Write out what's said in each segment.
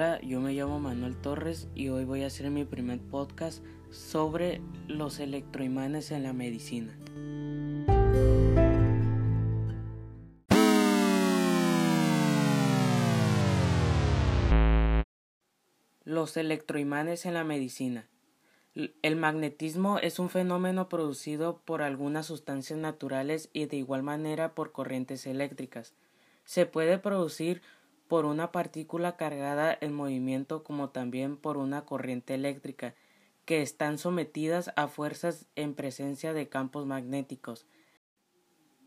Hola, yo me llamo Manuel Torres y hoy voy a hacer mi primer podcast sobre los electroimanes en la medicina. Los electroimanes en la medicina. El magnetismo es un fenómeno producido por algunas sustancias naturales y de igual manera por corrientes eléctricas. Se puede producir por una partícula cargada en movimiento como también por una corriente eléctrica, que están sometidas a fuerzas en presencia de campos magnéticos.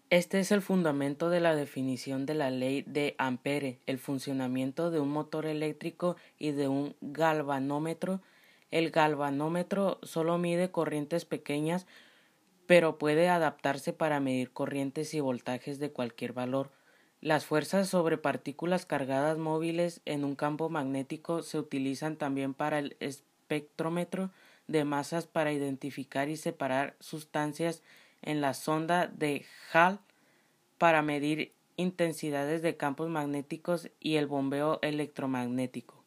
Este es el fundamento de la definición de la ley de Ampere, el funcionamiento de un motor eléctrico y de un galvanómetro. El galvanómetro solo mide corrientes pequeñas, pero puede adaptarse para medir corrientes y voltajes de cualquier valor. Las fuerzas sobre partículas cargadas móviles en un campo magnético se utilizan también para el espectrómetro de masas para identificar y separar sustancias en la sonda de Hall para medir intensidades de campos magnéticos y el bombeo electromagnético.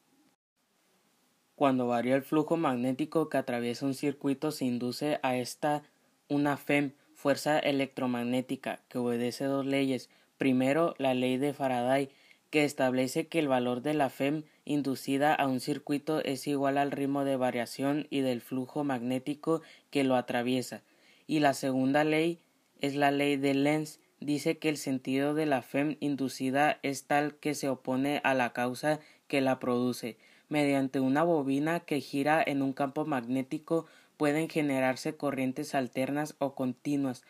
Cuando varía el flujo magnético que atraviesa un circuito se induce a esta una FEM, fuerza electromagnética, que obedece dos leyes Primero, la ley de Faraday, que establece que el valor de la FEM inducida a un circuito es igual al ritmo de variación y del flujo magnético que lo atraviesa. Y la segunda ley es la ley de Lenz, dice que el sentido de la FEM inducida es tal que se opone a la causa que la produce. Mediante una bobina que gira en un campo magnético pueden generarse corrientes alternas o continuas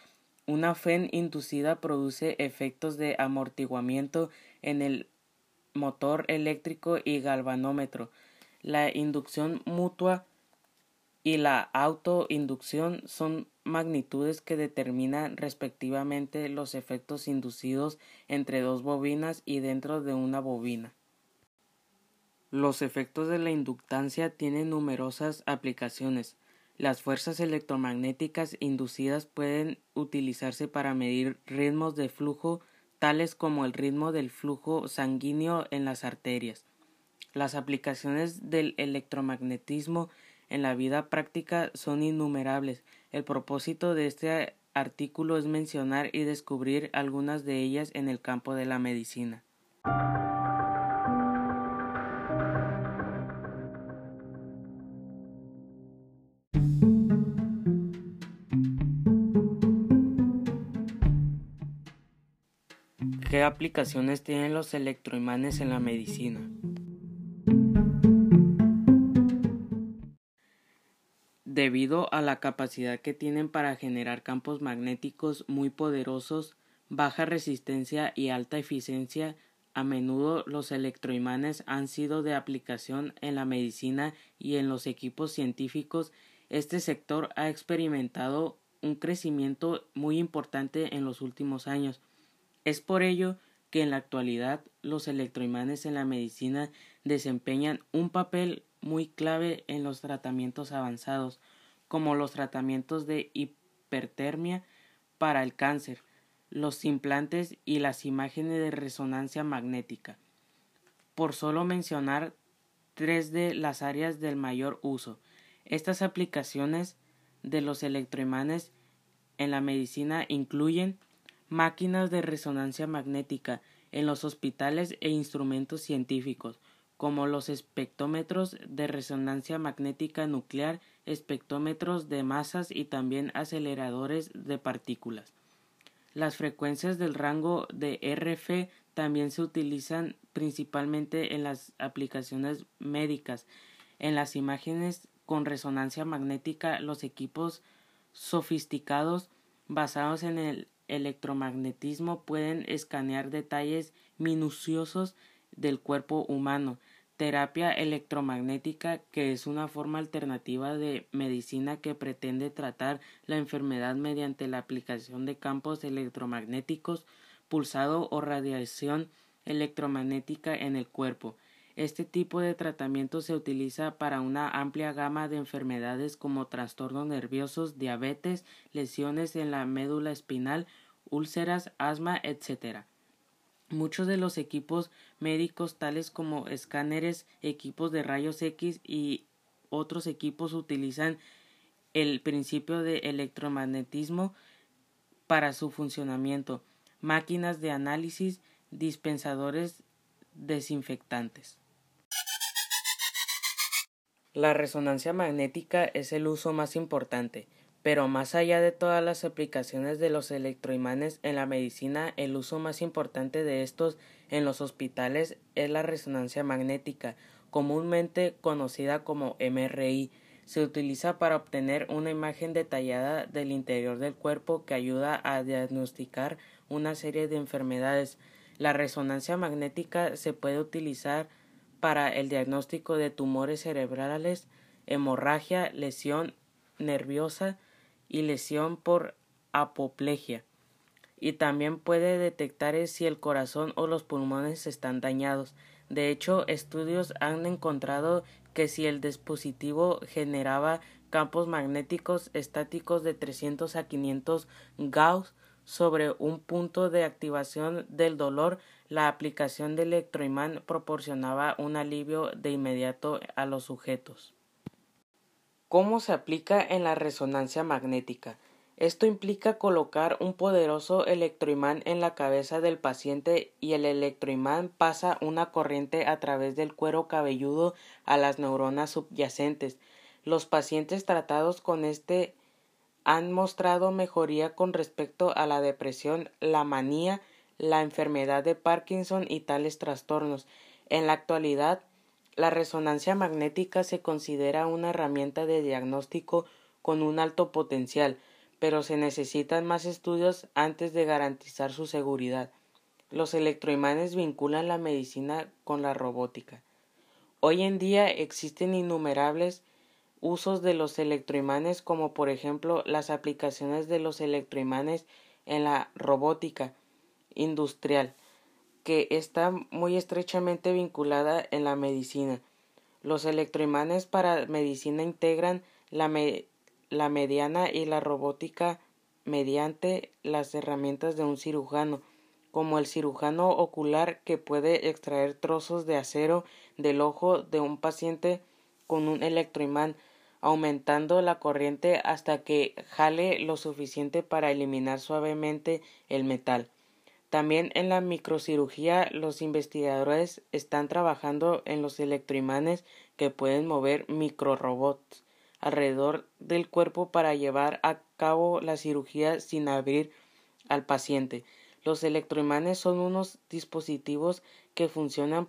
una FEN inducida produce efectos de amortiguamiento en el motor eléctrico y galvanómetro. La inducción mutua y la autoinducción son magnitudes que determinan respectivamente los efectos inducidos entre dos bobinas y dentro de una bobina. Los efectos de la inductancia tienen numerosas aplicaciones. Las fuerzas electromagnéticas inducidas pueden utilizarse para medir ritmos de flujo tales como el ritmo del flujo sanguíneo en las arterias. Las aplicaciones del electromagnetismo en la vida práctica son innumerables. El propósito de este artículo es mencionar y descubrir algunas de ellas en el campo de la medicina. ¿Qué aplicaciones tienen los electroimanes en la medicina? Debido a la capacidad que tienen para generar campos magnéticos muy poderosos, baja resistencia y alta eficiencia, a menudo los electroimanes han sido de aplicación en la medicina y en los equipos científicos. Este sector ha experimentado un crecimiento muy importante en los últimos años. Es por ello que en la actualidad los electroimanes en la medicina desempeñan un papel muy clave en los tratamientos avanzados, como los tratamientos de hipertermia para el cáncer, los implantes y las imágenes de resonancia magnética. Por solo mencionar tres de las áreas del mayor uso, estas aplicaciones de los electroimanes en la medicina incluyen máquinas de resonancia magnética en los hospitales e instrumentos científicos, como los espectómetros de resonancia magnética nuclear, espectómetros de masas y también aceleradores de partículas. Las frecuencias del rango de RF también se utilizan principalmente en las aplicaciones médicas. En las imágenes con resonancia magnética, los equipos sofisticados basados en el electromagnetismo pueden escanear detalles minuciosos del cuerpo humano. Terapia electromagnética, que es una forma alternativa de medicina que pretende tratar la enfermedad mediante la aplicación de campos electromagnéticos, pulsado o radiación electromagnética en el cuerpo. Este tipo de tratamiento se utiliza para una amplia gama de enfermedades como trastornos nerviosos, diabetes, lesiones en la médula espinal, úlceras, asma, etc. Muchos de los equipos médicos tales como escáneres, equipos de rayos X y otros equipos utilizan el principio de electromagnetismo para su funcionamiento, máquinas de análisis, dispensadores desinfectantes. La resonancia magnética es el uso más importante, pero más allá de todas las aplicaciones de los electroimanes en la medicina, el uso más importante de estos en los hospitales es la resonancia magnética, comúnmente conocida como MRI. Se utiliza para obtener una imagen detallada del interior del cuerpo que ayuda a diagnosticar una serie de enfermedades. La resonancia magnética se puede utilizar para el diagnóstico de tumores cerebrales, hemorragia, lesión nerviosa y lesión por apoplejía. Y también puede detectar si el corazón o los pulmones están dañados. De hecho, estudios han encontrado que si el dispositivo generaba campos magnéticos estáticos de 300 a 500 Gauss sobre un punto de activación del dolor, la aplicación de electroimán proporcionaba un alivio de inmediato a los sujetos. ¿Cómo se aplica en la resonancia magnética? Esto implica colocar un poderoso electroimán en la cabeza del paciente y el electroimán pasa una corriente a través del cuero cabelludo a las neuronas subyacentes. Los pacientes tratados con este han mostrado mejoría con respecto a la depresión, la manía, la enfermedad de Parkinson y tales trastornos. En la actualidad, la resonancia magnética se considera una herramienta de diagnóstico con un alto potencial, pero se necesitan más estudios antes de garantizar su seguridad. Los electroimanes vinculan la medicina con la robótica. Hoy en día existen innumerables usos de los electroimanes como por ejemplo las aplicaciones de los electroimanes en la robótica industrial que está muy estrechamente vinculada en la medicina. Los electroimanes para medicina integran la, la mediana y la robótica mediante las herramientas de un cirujano, como el cirujano ocular que puede extraer trozos de acero del ojo de un paciente con un electroimán aumentando la corriente hasta que jale lo suficiente para eliminar suavemente el metal. También en la microcirugía los investigadores están trabajando en los electroimanes que pueden mover microrobots alrededor del cuerpo para llevar a cabo la cirugía sin abrir al paciente. Los electroimanes son unos dispositivos que funcionan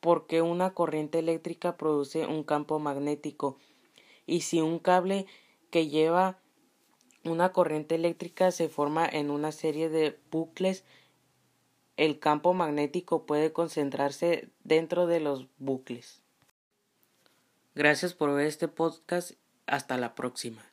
porque una corriente eléctrica produce un campo magnético y si un cable que lleva una corriente eléctrica se forma en una serie de bucles, el campo magnético puede concentrarse dentro de los bucles. Gracias por ver este podcast. Hasta la próxima.